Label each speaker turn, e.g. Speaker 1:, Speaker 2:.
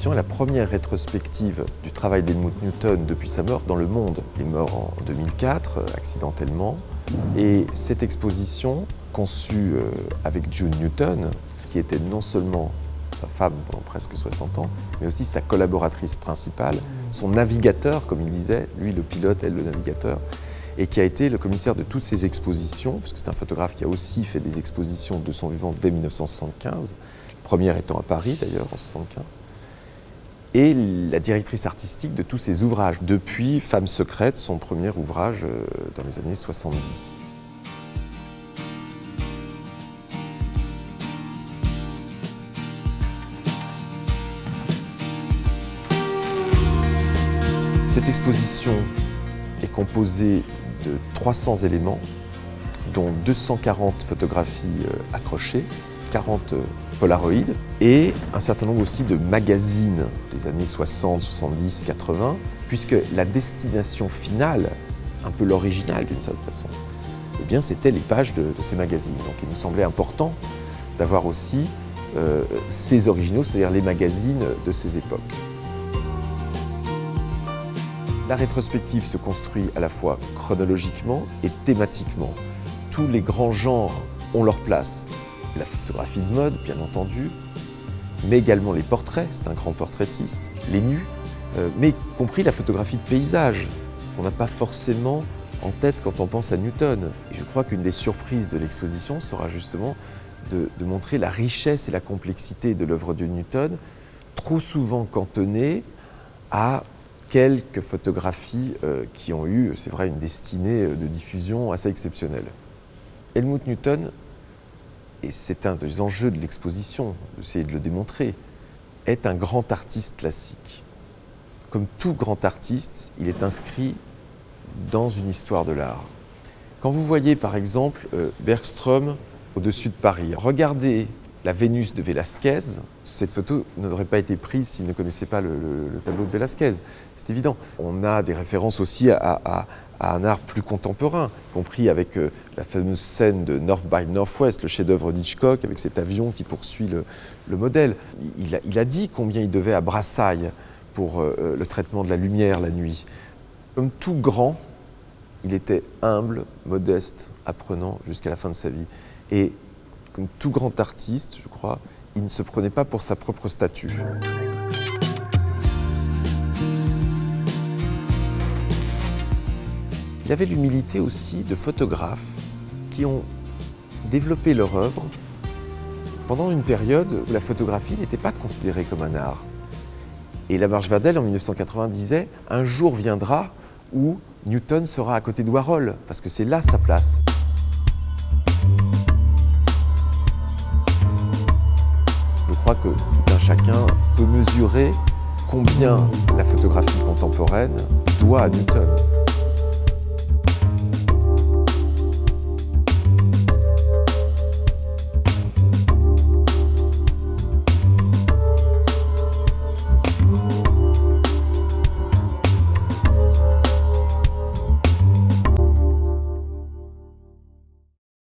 Speaker 1: est la première rétrospective du travail d'Helmut Newton depuis sa mort dans le monde. Il est mort en 2004, euh, accidentellement. Et cette exposition, conçue euh, avec June Newton, qui était non seulement sa femme pendant presque 60 ans, mais aussi sa collaboratrice principale, son navigateur, comme il disait, lui le pilote, elle le navigateur, et qui a été le commissaire de toutes ces expositions, parce que c'est un photographe qui a aussi fait des expositions de son vivant dès 1975, première étant à Paris d'ailleurs en 1975, et la directrice artistique de tous ses ouvrages, depuis Femme secrète, son premier ouvrage euh, dans les années 70. Cette exposition est composée de 300 éléments, dont 240 photographies euh, accrochées, 40 euh, polaroïdes et un certain nombre aussi de magazines des années 60, 70, 80, puisque la destination finale, un peu l'original d'une certaine façon, eh bien c'était les pages de, ces magazines. Donc il nous semblait important d'avoir aussi euh, ces originaux, c'est-à-dire les magazines de ces époques. La rétrospective se construit à la fois chronologiquement et thématiquement. Tous les grands genres ont leur place. La photographie de mode, bien entendu, mais également les portraits, c'est un grand portraitiste, les nus, euh, mais y compris la photographie de paysage, qu'on n'a pas forcément en tête quand on pense à Newton. Et je crois qu'une des surprises de l'exposition sera justement de, montrer la richesse et la complexité de l'œuvre de Newton, trop souvent cantonnée à quelques photographies euh, qui ont eu, c'est vrai, une destinée de diffusion assez exceptionnelle. Helmut Newton, et c'est un des enjeux de l'exposition, d'essayer de le démontrer, est un grand artiste classique. Comme tout grand artiste, il est inscrit dans une histoire de l'art. Quand vous voyez par exemple euh, Bergström au-dessus de Paris, regardez la Vénus de Velázquez, cette photo n'aurait pas été prise s'il ne connaissait pas le, tableau de Velázquez. C'est évident. On a des références aussi à, un art plus contemporain, compris avec euh, la fameuse scène de North by Northwest, le chef-d'œuvre d'Hitchcock, avec cet avion qui poursuit le, modèle. Il a, dit combien il devait à Brassailles pour euh, euh, le traitement de la lumière la nuit. Comme tout grand, il était humble, modeste, apprenant jusqu'à la fin de sa vie. Et comme tout grand artiste, je crois, il ne se prenait pas pour sa propre statue. Il avait l'humilité aussi de photographes qui ont développé leur œuvre pendant une période où la photographie n'était pas considérée comme un art. Et Lamarche Vadel, en 1980, disait Un jour viendra où Newton sera à côté de Warhol, parce que c'est là sa place. Que tout un chacun peut mesurer combien la photographie contemporaine doit à Newton.